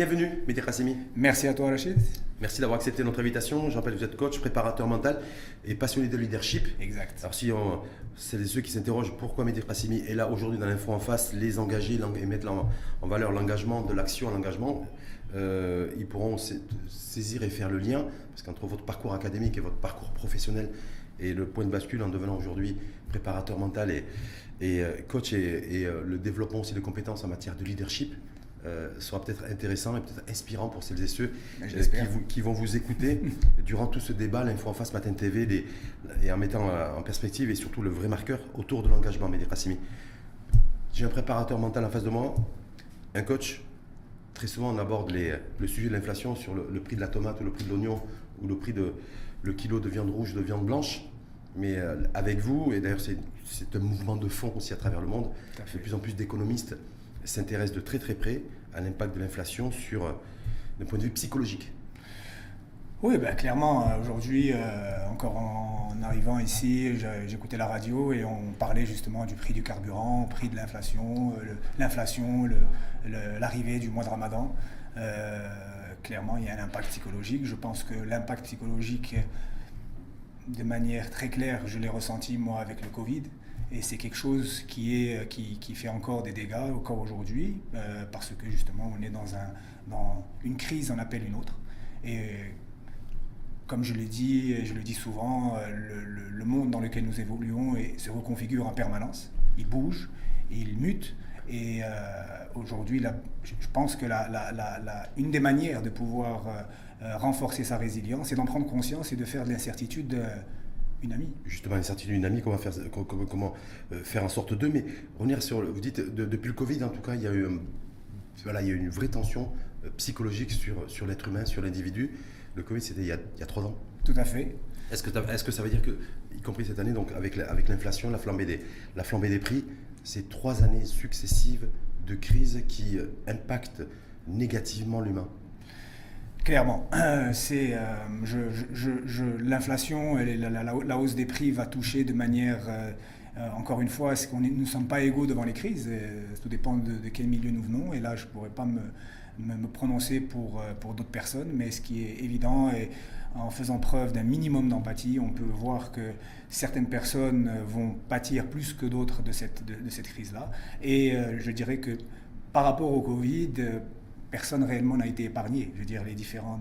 Bienvenue, Mehdi Kassemi. Merci à toi, Rachid. Merci d'avoir accepté notre invitation. Je rappelle que vous êtes coach, préparateur mental et passionné de leadership. Exact. Alors, si on, c'est ceux qui s'interrogent pourquoi Mehdi Kassemi est là aujourd'hui dans l'info en face, les engager et mettre en, valeur l'engagement, de l'action à l'engagement, euh, ils pourront saisir et faire le lien. Parce qu'entre votre parcours académique et votre parcours professionnel et le point de bascule en devenant aujourd'hui préparateur mental et, et euh, coach et, euh, le développement aussi de compétences en matière de leadership, euh, sera peut-être intéressant et peut-être inspirant pour celles et ceux euh, qui, vont vous écouter durant tout ce débat, l'info en face Matin TV, et en mettant euh, en perspective et surtout le vrai marqueur autour de l'engagement Mehdi J'ai un préparateur mental en face de moi, un coach. Très souvent, on aborde le sujet de l'inflation sur le, prix de la tomate ou le prix de l'oignon ou le prix de le kilo de viande rouge, de viande blanche. Mais avec vous, et d'ailleurs c'est un mouvement de fond aussi à travers le monde, de plus en plus d'économistes s'intéresse de très très près à l'impact de l'inflation sur euh, le point de vue psychologique. Oui, ben, clairement, euh, aujourd'hui, euh, encore en, arrivant ici, j'écoutais la radio et on parlait justement du prix du carburant, prix de l'inflation, l'inflation, l'arrivée du mois de ramadan. clairement, il y a un impact psychologique. Je pense que l'impact psychologique, de manière très claire, je l'ai ressenti moi avec le Covid. Et c'est quelque chose qui, est, qui, fait encore des dégâts encore aujourd'hui, euh, parce que justement, on est dans, un, dans une crise, on appelle une autre. Et comme je l'ai dit, je le dis souvent, euh, le, le, monde dans lequel nous évoluons se reconfigure en permanence. Il bouge, il mute. Et euh, aujourd'hui, je pense que la, une des manières de pouvoir renforcer sa résilience, c'est d'en prendre conscience et de faire de l'incertitude une amie. Justement, d'une amie, comment faire, comment, comment euh, faire en sorte d'eux. Mais revenir sur, vous dites, depuis le Covid, en tout cas, il y a eu, voilà, il y a une vraie tension euh, psychologique sur, sur l'être humain, sur l'individu. Le Covid, c'était il, y a trois ans. Tout à fait. Est-ce que, est que ça veut dire que, y compris cette année, donc avec, avec l'inflation, la, flambée des, la flambée des prix, c'est trois années successives de crise qui euh, impactent négativement l'humain? Clairement, c'est euh, l'inflation, la, la, hausse des prix va toucher de manière, euh, euh, encore une fois, qu'on nous ne sommes pas égaux devant les crises Tout dépend de, quel milieu nous venons. Et là, je ne pourrais pas me, prononcer pour, d'autres personnes, mais ce qui est évident, et en faisant preuve d'un minimum d'empathie, on peut voir que certaines personnes vont pâtir plus que d'autres de cette crise-là. Et je dirais que par rapport au Covid, personne réellement n'a été épargné. Je veux dire, les différents,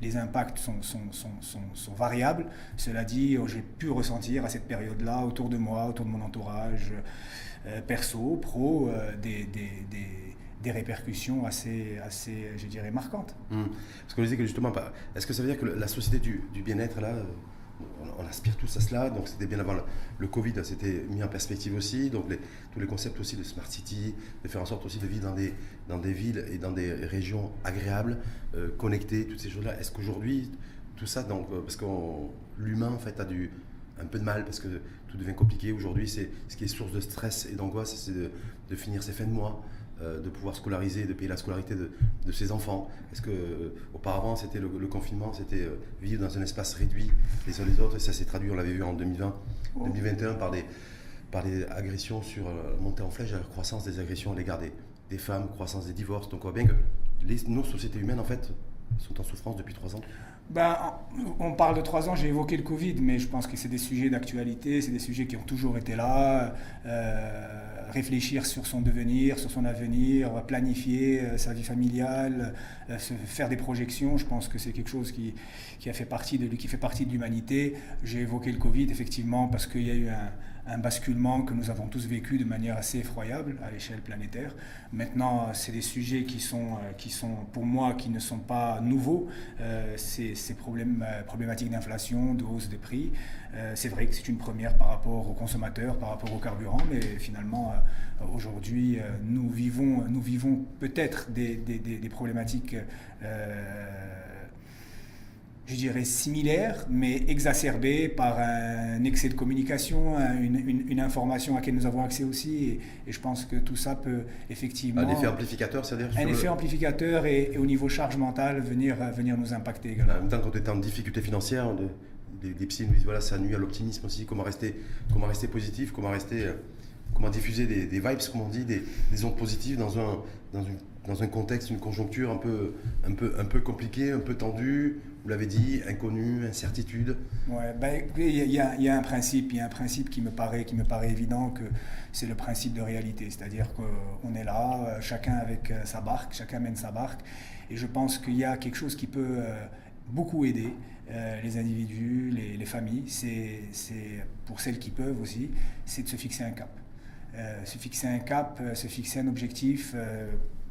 les, impacts sont, sont, sont, sont, variables. Cela dit, oh, j'ai pu ressentir à cette période-là, autour de moi, autour de mon entourage, euh, perso, pro, euh, des, des, des, répercussions assez, assez, je dirais, marquantes. Mmh. Parce qu'on disait que justement, bah, est-ce que ça veut dire que la société du, du bien-être, là, on, aspire tous à cela. Donc c'était bien avant le, Covid, c'était mis en perspective aussi. Donc tous les concepts aussi de Smart City, de faire en sorte aussi de vivre dans des, dans des villes et dans des régions agréables, euh, connectées, toutes ces choses-là. Est-ce qu'aujourd'hui, tout ça, donc, euh, parce que l'humain en fait a du, un peu de mal parce que tout devient compliqué. Aujourd'hui, c'est ce qui est source de stress et d'angoisse, c'est de, de, finir ses fins de mois, de pouvoir scolariser, de payer la scolarité de, ses enfants. Est-ce que euh, auparavant c'était le, confinement, c'était euh, vivre dans un espace réduit les uns les autres, et ça s'est traduit, on l'avait vu en 2020, 2021 par des, par des agressions sur montée en flèche, la croissance des agressions à l'égard des, femmes, croissance des divorces. Donc on voit bien que les, nos sociétés humaines en fait sont en souffrance depuis trois ans. Ben, on parle de trois ans, j'ai évoqué le Covid, mais je pense que c'est des sujets d'actualité, c'est des sujets qui ont toujours été là réfléchir sur son devenir, sur son avenir, planifier euh, sa vie familiale, euh, faire des projections. Je pense que c'est quelque chose qui, fait partie de, qui fait partie de l'humanité. J'ai évoqué le Covid, effectivement, parce qu'il y a eu un, un basculement que nous avons tous vécu de manière assez effroyable à l'échelle planétaire. Maintenant, c'est des sujets qui sont, euh, qui sont, pour moi, qui ne sont pas nouveaux. Euh, ces, problèmes, euh, problématiques d'inflation, de hausse des prix, c'est vrai que c'est une première par rapport aux consommateurs, par rapport aux carburants, mais finalement, aujourd'hui, nous vivons, nous vivons peut-être des, problématiques je dirais, similaire, mais exacerbé par un excès de communication, une, information à laquelle nous avons accès aussi. Et, je pense que tout ça peut effectivement... Un effet amplificateur, c'est-à-dire Un effet amplificateur et, au niveau charge mentale, venir, venir nous impacter également. En même temps, quand tu es en difficulté financière, des, des psys nous disent, voilà, ça nuit à l'optimisme aussi, comment rester, comment rester positif, comment rester... Comment diffuser des, vibes, comme on dit, des, ondes positives dans un, dans, dans un contexte, une conjoncture un peu, un peu, un peu compliquée, un peu tendue, vous l'avez dit, inconnu, incertitude. Ouais, ben, il y, a, un principe, il y a un principe qui me paraît, qui me paraît évident que c'est le principe de réalité, c'est-à-dire qu'on est là, euh, chacun avec euh, sa barque, chacun mène sa barque, et je pense qu'il y a quelque chose qui peut euh, beaucoup aider les individus, les, les familles, c'est pour celles qui peuvent aussi, c'est de se fixer un cap. se fixer un cap, se fixer un objectif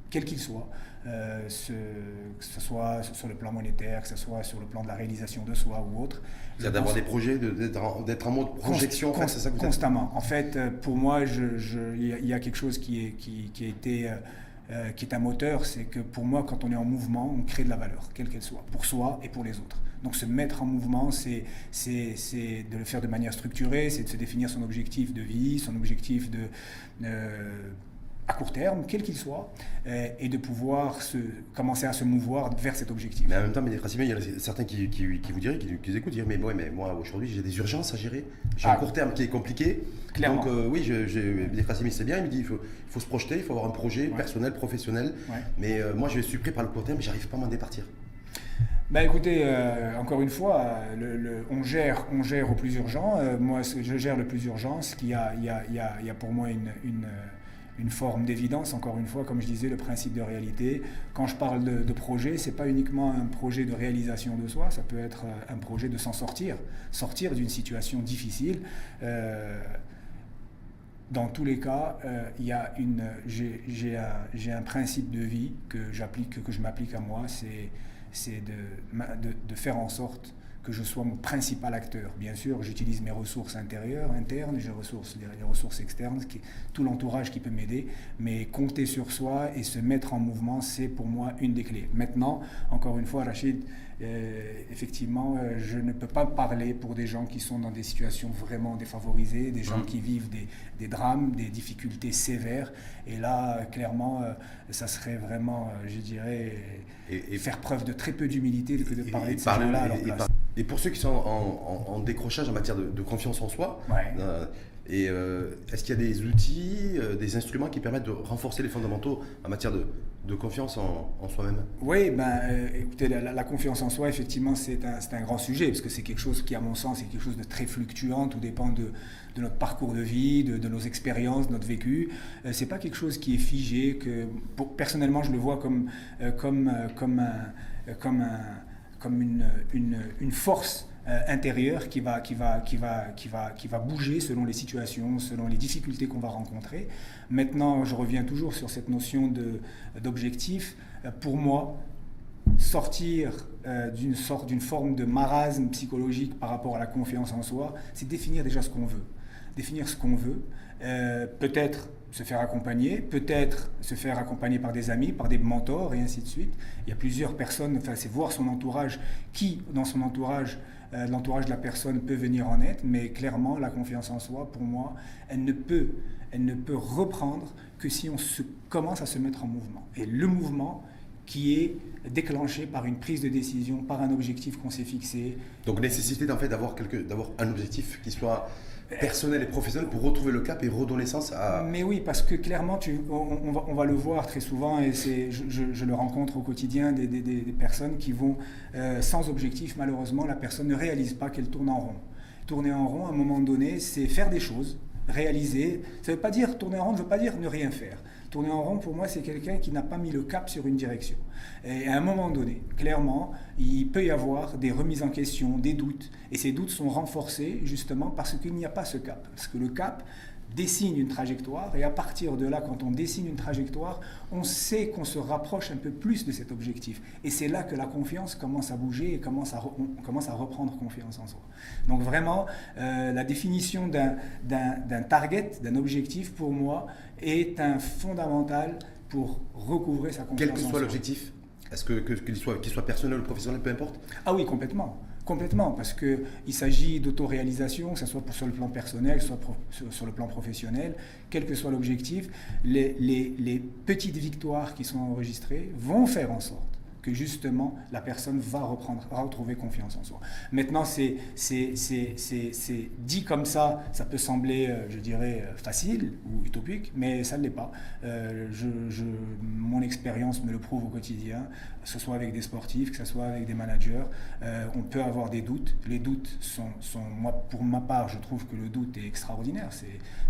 quel qu'il soit, euh, que ce soit sur le plan monétaire, que ce soit sur le plan de la réalisation de soi ou autre. C'est d'avoir des projets, d'être en mode projection, c'est ça que Constamment. En fait, euh, pour moi, il y, a quelque chose qui, est, qui, a été... Euh, qui est un moteur, c'est que pour moi, quand on est en mouvement, on crée de la valeur, quelle qu'elle soit, pour soi et pour les autres. Donc se mettre en mouvement, c'est de le faire de manière structurée, c'est de se définir son objectif de vie, son objectif de, à court terme, quel qu'il soit, euh, et de pouvoir se, commencer à se mouvoir vers cet objectif. Mais en même temps, il y a certains qui, vous diraient, qui, qui écoutent, dire mais, ouais, mais moi aujourd'hui j'ai des urgences à gérer, j'ai un ah. court terme qui est compliqué. Clairement. Donc euh, oui, Rassimi c'est bien, il me dit il faut, il faut, se projeter, il faut avoir un projet personnel, professionnel. Mais euh, moi je suis pris par le court terme, j'arrive pas à m'en départir. Bah écoutez, encore une fois, le, on, gère, on gère au plus urgent. moi, je gère le plus urgent. Ce qu'il y a, il y a, il y a, pour moi une, une une forme d'évidence, encore une fois, comme je disais, le principe de réalité. Quand je parle de, projet, ce n'est pas uniquement un projet de réalisation de soi, ça peut être euh, un projet de s'en sortir, sortir d'une situation difficile. Euh, dans tous les cas, euh, j'ai, un, un, principe de vie que que je m'applique à moi, c'est, c'est de, de, faire en sorte que je sois mon principal acteur. Bien sûr, j'utilise mes ressources intérieures, internes, j'ai ressources, les, ressources externes, qui, tout l'entourage qui peut m'aider, mais compter sur soi et se mettre en mouvement, c'est pour moi une des clés. Maintenant, encore une fois, Rachid, euh, effectivement, euh, je ne peux pas parler pour des gens qui sont dans des situations vraiment défavorisées, des gens mmh. qui vivent des, des, drames, des difficultés sévères. Et là, clairement, euh, ça serait vraiment, je dirais, et, faire preuve de très peu d'humilité que de parler de ces gens-là à leur place. Et pour ceux qui sont en, décrochage en matière de, confiance en soi, euh, et euh, est-ce qu'il y a des outils, euh, des instruments qui permettent de renforcer les fondamentaux en matière de, confiance en, soi-même? Oui, ben, écoutez, la, confiance en soi, effectivement, c'est un, grand sujet, parce que c'est quelque chose qui, à mon sens, est quelque chose de très fluctuant, tout dépend de, notre parcours de vie, de, nos expériences, de notre vécu. c'est pas quelque chose qui est figé, que personnellement, je le vois comme, comme, comme un... Comme un comme une, une, force euh, intérieure qui va, qui, va, qui, va, qui, va, qui va bouger selon les situations, selon les difficultés qu'on va rencontrer. Maintenant, je reviens toujours sur cette notion d'objectif. Euh, pour moi, sortir euh, d'une sorte, d'une forme de marasme psychologique par rapport à la confiance en soi, c'est définir déjà ce qu'on veut. Définir ce qu'on veut. peut-être se faire accompagner, peut-être se faire accompagner par des amis, par des mentors et ainsi de suite. Il y a plusieurs personnes, enfin c'est voir son entourage, qui dans son entourage, euh, l'entourage de la personne peut venir en aide, mais clairement la confiance en soi, pour moi, elle ne peut, elle ne peut reprendre que si on se, commence à se mettre en mouvement. Et le mouvement qui est déclenché par une prise de décision, par un objectif qu'on s'est fixé. Donc nécessité en fait d'avoir un objectif qui soit personnel et professionnel pour retrouver le cap et redonner sens à... Mais oui, parce que clairement, tu, on, va, on va, le voir très souvent, et c'est, je, je, le rencontre au quotidien, des, des, des personnes qui vont euh, sans objectif, malheureusement, la personne ne réalise pas qu'elle tourne en rond. Tourner en rond, à un moment donné, c'est faire des choses, réaliser. Ça ne veut pas dire, tourner en rond ne veut pas dire ne rien faire. Tourner en rond, pour moi, c'est quelqu'un qui n'a pas mis le cap sur une direction. Et à un moment donné, clairement, il peut y avoir des remises en question, des doutes. Et ces doutes sont renforcés justement parce qu'il n'y a pas ce cap. Parce que le cap, dessine une trajectoire et à partir de là, quand on dessine une trajectoire, on sait qu'on se rapproche un peu plus de cet objectif. Et c'est là que la confiance commence à bouger et commence à on commence à reprendre confiance en soi. Donc vraiment, euh, la définition d'un target, d'un objectif, pour moi, est un fondamental pour recouvrer sa confiance. Quel que soit l'objectif Est-ce qu'il que, qu'il soit, soit personnel ou professionnel, peu importe? Ah oui, complètement. Complètement, parce qu'il s'agit d'autoréalisation, que ce soit sur le plan personnel, soit sur, le plan professionnel, quel que soit l'objectif, les, petites victoires qui sont enregistrées vont faire en sorte que justement la personne va reprendre, va retrouver confiance en soi. Maintenant, c'est dit comme ça, ça peut sembler, euh, je dirais, euh, facile ou utopique, mais ça ne l'est pas. Euh, je, mon expérience me le prouve au quotidien, que ce soit avec des sportifs, que ce soit avec des managers. on peut avoir des doutes. Les doutes sont, sont, moi, pour ma part, je trouve que le doute est extraordinaire.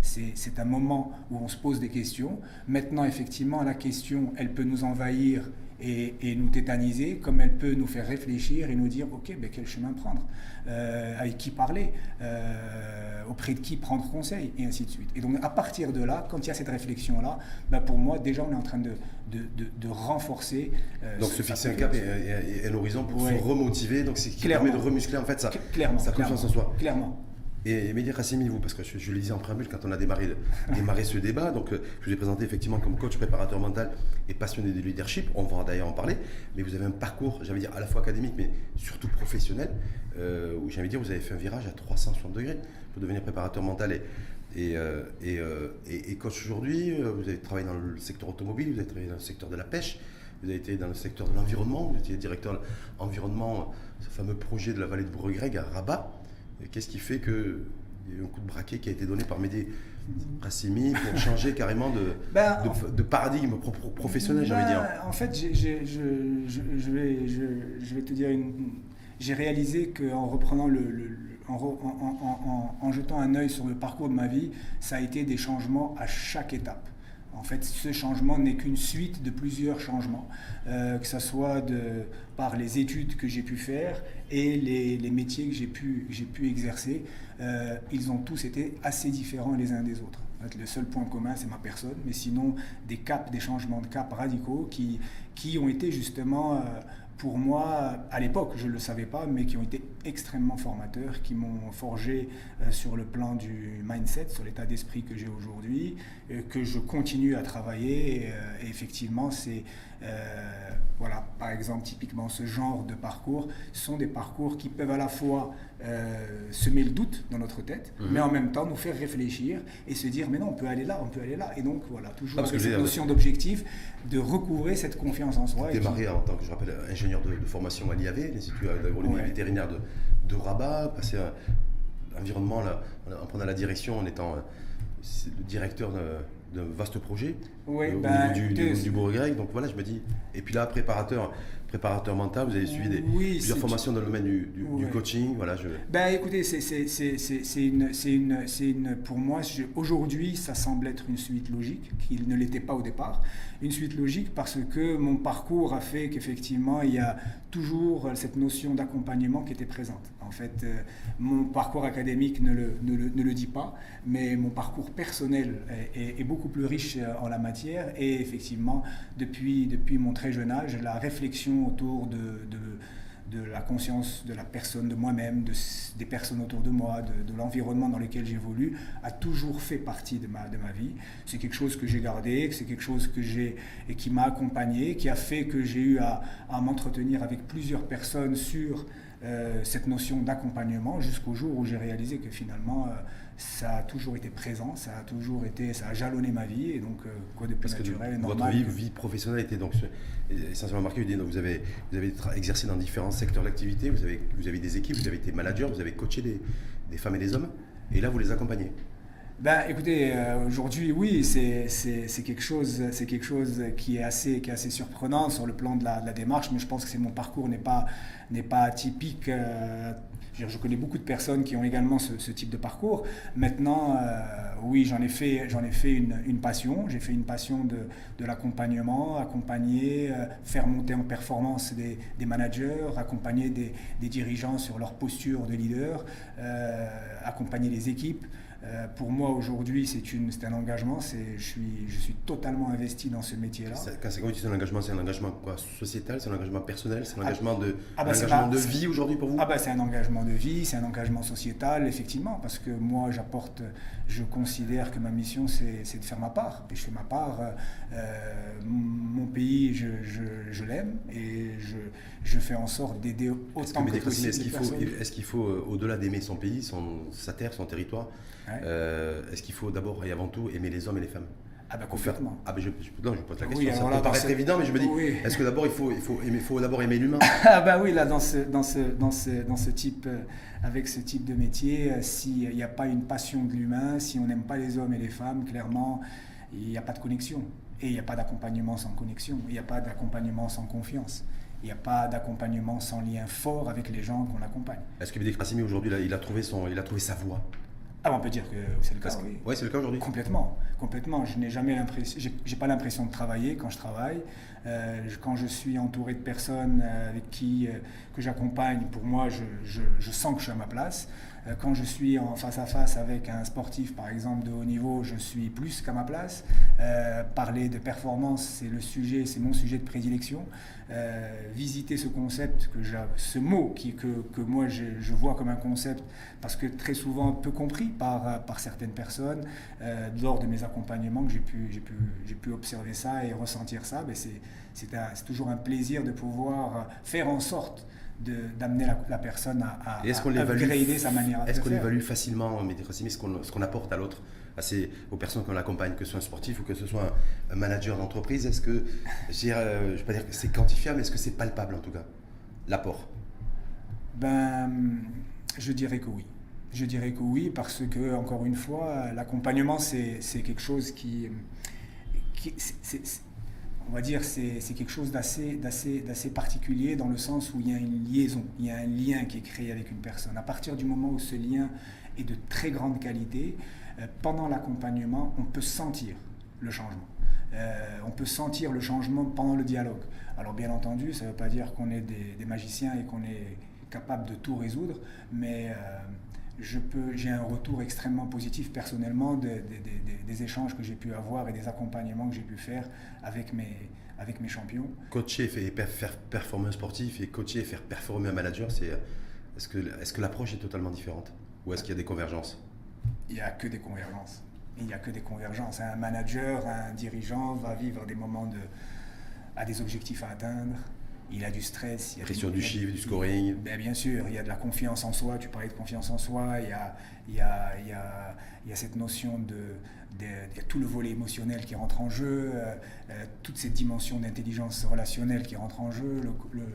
C'est un moment où on se pose des questions. Maintenant, effectivement, la question, elle peut nous envahir et, nous tétaniser, comme elle peut nous faire réfléchir et nous dire, OK, ben, quel chemin prendre euh, Avec qui parler euh, Auprès de qui prendre conseil Et ainsi de suite. Et donc, à partir de là, quand il y a cette réflexion-là, ben, pour moi, déjà, on est en train de, de, renforcer. Euh, donc, se fixer un cap et, un horizon pour se remotiver, donc c'est ce qui permet de remuscler en fait ça, clairement, sa confiance en soi. Clairement. Et Mehdi Hassimi, vous, parce que je, le disais en préambule quand on a démarré, démarré ce débat, donc euh, je vous ai présenté effectivement comme coach préparateur mental et passionné de leadership, on va d'ailleurs en parler, mais vous avez un parcours, j'allais dire, à la fois académique, mais surtout professionnel, euh, où j'allais dire, vous avez fait un virage à 360 degrés pour devenir préparateur mental et, et, euh, et, coach aujourd'hui. Vous avez travaillé dans le secteur automobile, vous avez travaillé dans le secteur de la pêche, vous avez été dans le secteur de l'environnement, vous étiez directeur environnement, ce fameux projet de la vallée de Bourg-Greg à Rabat. Qu'est-ce qui fait qu'il y a eu un coup de braquet qui a été donné par Mehdi Rassimi pour changer carrément de, ben, de, paradigme professionnel, j'ai envie de dire ben, En fait, je, vais, je, vais te dire, j'ai réalisé qu'en reprenant le, en, en, jetant un œil sur le parcours de ma vie, ça a été des changements à chaque étape. En fait, ce changement n'est qu'une suite de plusieurs changements, euh, que ce soit par les études que j'ai pu faire et les, métiers que j'ai pu, exercer. Euh, ils ont tous été assez différents les uns des autres. le seul point commun, c'est ma personne, mais sinon, des caps, des changements de cap radicaux qui, qui ont été justement... Euh, pour moi, à l'époque, je ne le savais pas, mais qui ont été extrêmement formateurs, qui m'ont forgé euh, sur le plan du mindset, sur l'état d'esprit que j'ai aujourd'hui, que je continue à travailler. Et, euh, effectivement, c'est, euh, voilà, par exemple, typiquement ce genre de parcours sont des parcours qui peuvent à la fois semer le doute dans notre tête, mhm. mais en même temps nous faire réfléchir et se dire, mais non, on peut aller là, on peut aller là. Et donc, voilà, toujours avec cette notion d'objectif, de recouvrer cette confiance en soi. Démarrer en tant que, je rappelle, ingénieur de, formation à l'IAV, l'Institut d'agronomie vétérinaire de, de, Rabat, passer à l'environnement en prenant la direction, en étant euh, le directeur d'un vaste projet oui, euh, au ben, niveau du, du, grec. Donc voilà, je me dis. Et puis là, préparateur, préparateur mental, vous avez suivi des, plusieurs formations dans le domaine du, coaching. Voilà, je... ben, écoutez, c'est une, une, une, pour moi, aujourd'hui, ça semble être une suite logique, qu'il ne l'était pas au départ. Une suite logique parce que mon parcours a fait qu'effectivement, il y a toujours cette notion d'accompagnement qui était présente. En fait, euh, mon parcours académique ne le, ne, le, ne le, dit pas, mais mon parcours personnel est, est, beaucoup plus riche en la matière. Et effectivement, depuis, depuis mon très jeune âge, la réflexion autour de, de, la conscience de la personne, de moi-même, de, des personnes autour de moi, de, l'environnement dans lequel j'évolue, a toujours fait partie de ma, de ma vie. C'est quelque chose que j'ai gardé, c'est quelque chose que j'ai et qui m'a accompagné, qui a fait que j'ai eu à m'entretenir avec plusieurs personnes sur euh, cette notion d'accompagnement jusqu'au jour où j'ai réalisé que finalement euh, ça a toujours été présent, ça a toujours été, ça a jalonné ma vie et donc euh, quoi de plus naturel, que Votre vie, vie, professionnelle était donc essentiellement marquée. Vous avez, vous avez exercé dans différents secteurs d'activité, vous avez, vous avez des équipes, vous avez été manager, vous avez coaché des, des femmes et des hommes, et là vous les accompagnez. Ben, écoutez, euh, aujourd'hui, oui, c'est quelque, chose, quelque chose qui est, assez, qui est assez surprenant sur le plan de la, démarche, mais je pense que mon parcours n'est pas, pas atypique. Euh, je connais beaucoup de personnes qui ont également ce, type de parcours. Maintenant, euh, oui, j'en ai fait, ai fait une, une passion. J'ai fait une passion de, de l'accompagnement, accompagner, faire monter en performance des, des managers, accompagner des, dirigeants sur leur posture de leader, accompagner les équipes. Euh, pour moi, aujourd'hui, c'est un engagement. Je suis, je suis totalement investi dans ce métier-là. Quand c'est un engagement, c'est un engagement quoi, sociétal, c'est un engagement personnel, c'est un ah, engagement de, ah bah, de vie aujourd'hui pour vous ah bah, C'est un engagement de vie, c'est un engagement sociétal, effectivement, parce que moi, j'apporte, je considère que ma mission, c'est de faire ma part. Et je fais ma part. Euh, euh, mon pays, je, je, je l'aime et je, je, fais en sorte d'aider autant que, possible. Est-ce qu'il faut, est qu'il faut au-delà d'aimer son pays, son, sa terre, son territoire, euh, est-ce qu'il faut d'abord et avant tout aimer les hommes et les femmes? Ah bah complètement. Ah bah je, non, je pose la question. Oui, ça peut là, paraître évident, mais je me dis, Oui. est-ce que d'abord il faut, il faut aimer, faut d'abord aimer l'humain? Ah bah oui, là, dans ce, dans ce, dans ce, dans ce type, euh, avec ce type de métier, euh, s'il n'y a pas une passion de l'humain, si on n'aime pas les hommes et les femmes, clairement, il n'y a pas de connexion. Et il n'y a pas d'accompagnement sans connexion. Il n'y a pas d'accompagnement sans confiance. Il n'y a pas d'accompagnement sans lien fort avec les gens qu'on accompagne. Est-ce que Bédé Krassimi aujourd'hui, il a trouvé son, il a trouvé sa voie? Ah, on peut dire que c'est le cas, Parce que- oui. Ouais, c'est le cas aujourd'hui. Complètement, complètement. Je n'ai jamais l'impression, j'ai pas l'impression de travailler quand je travaille. Euh, quand je suis entouré de personnes euh, avec qui euh, que j'accompagne, pour moi, je, je- je sens que je suis à ma place. Euh, quand je suis en face à face avec un sportif, par exemple de haut niveau, je suis plus qu'à ma place. Euh, parler de performance, c'est le sujet, c'est mon sujet de prédilection. Euh, visiter ce concept, que ce mot qui, que, que moi je, vois comme un concept, parce que très souvent peu compris par, par certaines personnes, lors de mes accompagnements, que j'ai pu, pu, pu observer ça et ressentir ça, ben c'est, c'est, toujours un plaisir de pouvoir faire en sorte d'amener la, la personne à, à, est-ce qu'on sa manière Est-ce qu'on évalue facilement, Krassimi, ce qu'on ce qu'on apporte à l'autre, à ces- aux personnes qu'on accompagne, que ce soit un sportif ou que ce soit un, un manager d'entreprise Est-ce que, je dirais, euh, vais pas dire que c'est quantifiable, mais est-ce que c'est palpable en tout cas L'apport? Ben, je dirais que oui. Je dirais que oui, parce que, encore une fois, l'accompagnement, c'est c'est quelque chose qui. qui- c'est- c'est- c'est- on va dire c'est quelque chose d'assez particulier dans le sens où il y a une liaison, il y a un lien qui est créé avec une personne. À partir du moment où ce lien est de très grande qualité, euh, pendant l'accompagnement, on peut sentir le changement. Euh, on peut sentir le changement pendant le dialogue. Alors bien entendu, ça ne veut pas dire qu'on est des, des magiciens et qu'on est capable de tout résoudre, mais euh, je peux, j'ai un retour extrêmement positif personnellement des, échanges que j'ai pu avoir et des accompagnements que j'ai pu faire avec mes, avec mes champions. Coacher et faire performer un sportif et coacher et faire performer un manager, c'est est-ce que, est que l'approche est totalement différente Ou est-ce qu'il y a des convergences? Il n'y a que des convergences. Il n'y a que des convergences. Un manager, un dirigeant va vivre des moments de, a des objectifs à atteindre. Il a du stress. Il y a Pression du chiffre, du scoring. Ben, bien sûr, il y a de la confiance en soi. Tu parlais de confiance en soi. Il y a, il y a, il y a, il y a cette notion de, de- il y a tout le volet émotionnel qui rentre en jeu, euh, euh, toute cette dimension d'intelligence relationnelle qui rentre en jeu. Le- le-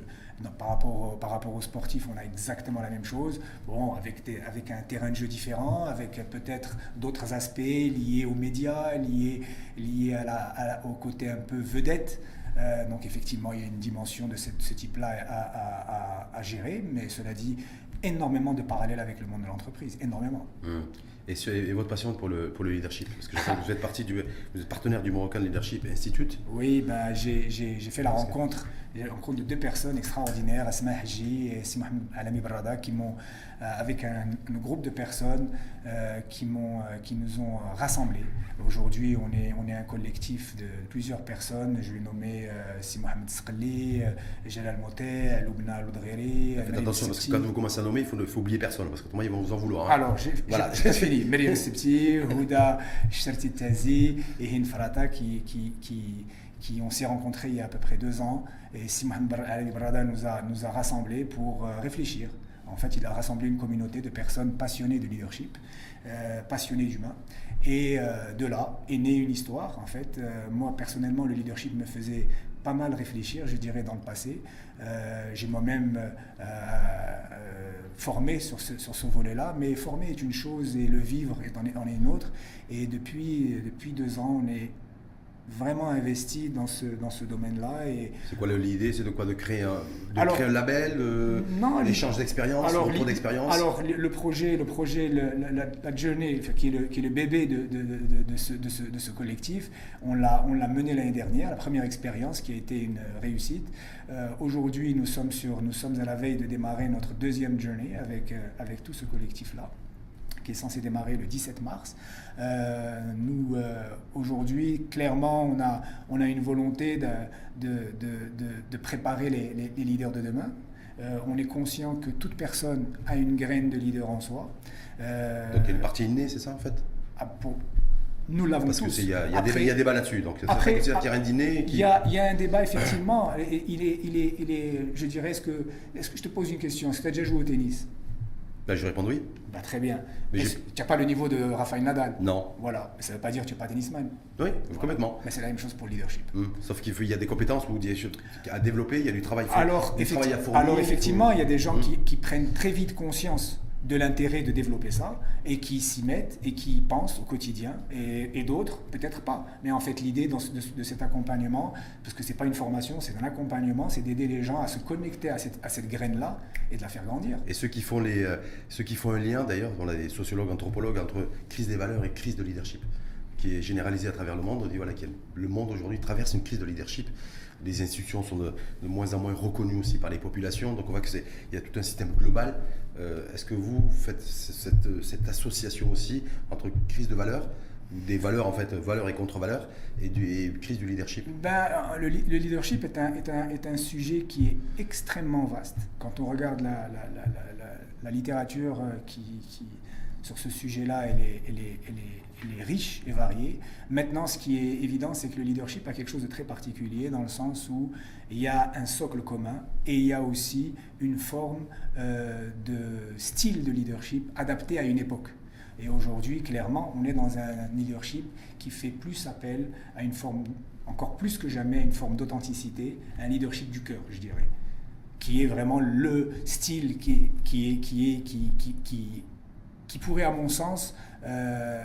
non, par, rapport au, par rapport aux sportifs, on a exactement la même chose. Bon, avec, des- avec un terrain de jeu différent, avec peut-être d'autres aspects liés aux médias, liés, liés à la, à la- au côté un peu vedette. Euh, donc effectivement, il y a une dimension de ce type-là à, à- à- à gérer, mais cela dit, énormément de parallèles avec le monde de l'entreprise, énormément. Hum. Et, sur- et votre passion pour le, pour le leadership? Parce que je sais que vous êtes, partie du, vous êtes partenaire du Moroccan Leadership Institute. Oui, ben, j'ai fait la rencontre, la rencontre de deux personnes extraordinaires, Asma Haji et Si Mohamed Alami Barada, qui m'ont, euh, avec un, un groupe de personnes euh, qui, m'ont, euh, qui nous ont rassemblés. Aujourd'hui, on est, on est un collectif de plusieurs personnes. Je vais nommer euh, Si Mohamed Sqali, euh, Jalal Moté, Loubna Loudgheri. Faites attention parce que quand vous commencez à nommer, il faut, il faut oublier personne parce que autrement ils vont vous en vouloir. hein. Alors, j'ai Voilà. fini. Myriam Septi, Houda Tazi et Hin Farata qui, qui, qui, qui on s'est rencontrés il y a à peu près deux ans. Et Si Mohamed Bar- Ali Barada nous a, nous a rassemblés pour euh, réfléchir. En fait, il a rassemblé une communauté de personnes passionnées de leadership, euh, passionnées d'humain. Et euh, de là est née une histoire. En fait, moi personnellement, le leadership me faisait pas mal réfléchir, je dirais, dans le passé. J'ai moi-même formé sur ce, sur ce volet-là, mais former est une chose et le vivre en est une autre. Et depuis, depuis deux ans, on est vraiment investi dans ce, dans ce domaine-là. Et C'est quoi l'idée C'est de quoi De créer un, de Alors- créer un label euh, Non, L'échange d'expérience, le retour d'expérience? Alors, le, projet, le projet le- la, enfin, qui, est le, qui est le bébé de, de, de- de ce, de, ce, de ce collectif, on l'a on l'a mené l'année dernière, la première expérience qui a été une réussite. Euh, Aujourd'hui, nous, sommes sur- nous sommes à la veille de démarrer notre deuxième journée avec, euh, avec tout ce collectif-là qui est censé démarrer le 17 mars. Euh, nous, euh, aujourd'hui, clairement, on a, on a une volonté de, de, de- préparer les, les- les leaders de demain. Euh, on est conscient que toute personne a une graine de leader en soi. Donc il y a une partie innée, c'est ça en fait? Ah, pour- nous l'avons Parce tous. que c'est- il y y Après- y a débat là-dessus. Donc ça après- veut dire qu'il y a un dîner il qui. y, a, il y a un débat, effectivement. Il est, il est, il est, je dirais, est-ce que, est-ce que je te pose une question Est-ce que tu as déjà joué au tennis? Bah, je réponds oui. Bah, très bien. Mais tu n'as pas le niveau de Rafael Nadal? Non. Voilà. Mais ça ne veut pas dire que tu n'es pas tennisman. Oui, complètement. Mais c'est la même chose pour le leadership. Hum. Sauf qu'il y a des compétences ou des choses à développer, il y a du travail, Alors, du effecti- travail à fournir. alors, effectivement, il y a des gens qui, qui prennent très vite conscience de l'intérêt de développer ça et qui s'y mettent et qui y pensent au quotidien et, d'autres peut-être pas. Mais en fait l'idée de, cet accompagnement, parce que c'est pas une formation, c'est un accompagnement, c'est d'aider les gens à se connecter à cette, à cette graine-là et de la faire grandir. Et ceux qui font, les, euh, ceux qui font un lien, d'ailleurs, on a des sociologues, anthropologues, entre crise des valeurs et crise de leadership, qui est généralisée à travers le monde. On dit voilà, le monde aujourd'hui traverse une crise de leadership. Les institutions sont de, de moins en moins reconnues aussi par les populations. Donc on voit qu'il y a tout un système global. Euh, Est-ce que vous faites cette, association aussi entre crise de valeurs, des valeurs en fait, valeurs et contre-valeurs, et, crise du leadership? Ben, le, leadership est un, est, un, est un sujet qui est extrêmement vaste. Quand on regarde la, la, la- la littérature euh, qui, qui- sur ce sujet-là, elle est, elle, elle, est, riche et variée. Maintenant, ce qui est évident, c'est que le leadership a quelque chose de très particulier dans le sens où il y a un socle commun et il y a aussi une forme euh, de style de leadership adapté à une époque. Et aujourd'hui, clairement, on est dans un leadership qui fait plus appel à une forme, encore plus que jamais, une forme d'authenticité, un leadership du cœur, je dirais, qui est vraiment le style qui, est, qui, est, qui, qui, qui, qui pourrait, à mon sens, euh,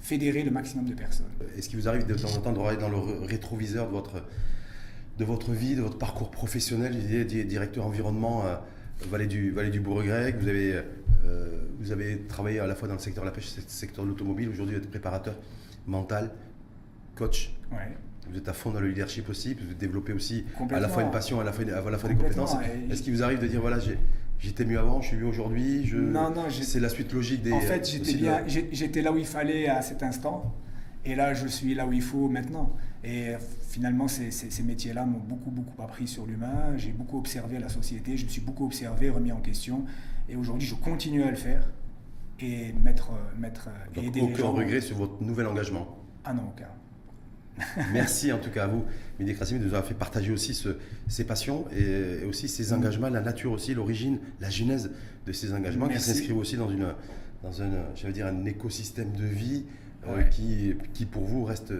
fédérer le maximum de personnes. Est-ce qu'il vous arrive de temps en temps de regarder dans le ré- rétroviseur de votre, de votre vie, de votre parcours professionnel Je disais, di- directeur environnement euh, Vallée du, Vallée du Bourg-Grec, vous avez, euh, vous avez travaillé à la fois dans le secteur de la pêche et le secteur de l'automobile. Aujourd'hui, vous êtes préparateur mental, coach. Ouais. Vous êtes à fond dans le leadership aussi, vous développez aussi à la fois une passion, à la fois, à la fois des compétences. Est-ce qu'il vous arrive de dire, voilà, j'ai- j'étais mieux avant, je suis mieux aujourd'hui je... Non, non, j'ai- C'est la suite logique des... En fait, j'étais bien, j'étais là où il fallait à cet instant, et là, je suis là où il faut maintenant. Et finalement, ces, ces- ces métiers-là m'ont beaucoup, beaucoup appris sur l'humain. J'ai beaucoup observé la société, je me suis beaucoup observé, remis en question, et aujourd'hui, je continue à le faire et mettre, euh, mettre euh, et Donc, aider les aucun gens. regret sur votre nouvel engagement? Ah non, aucun. Merci en tout cas à vous, Mehdi Krassimi, de nous avoir fait partager aussi ce- ses passions et, et aussi ses engagements, la nature aussi, l'origine, la genèse de ces engagements qui s'inscrivent aussi dans, une, dans un, j'allais dire, un écosystème de vie euh, qui, qui pour vous reste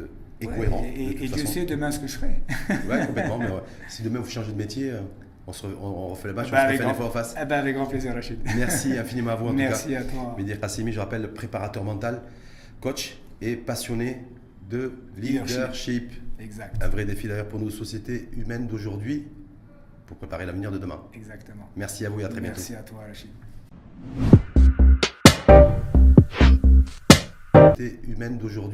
et Ouais, cohérent. Et, de et- et Dieu sait demain ce que je ferai. Ouais, complètement. mais ouais, si demain vous changez de métier, euh, on, se refait le match, Bah, on se refait fois en face. Eh ben, avec grand plaisir, Rachid. Merci infiniment à vous en Merci tout cas. à toi. Mehdi Krassimi, je rappelle, préparateur mental, coach et passionné de Leadership. Exact. Un vrai défi d'ailleurs pour nos sociétés humaines d'aujourd'hui pour préparer l'avenir de demain. Exactement. Merci à vous et à très bientôt. Merci à toi, Rachid. D'aujourd'hui.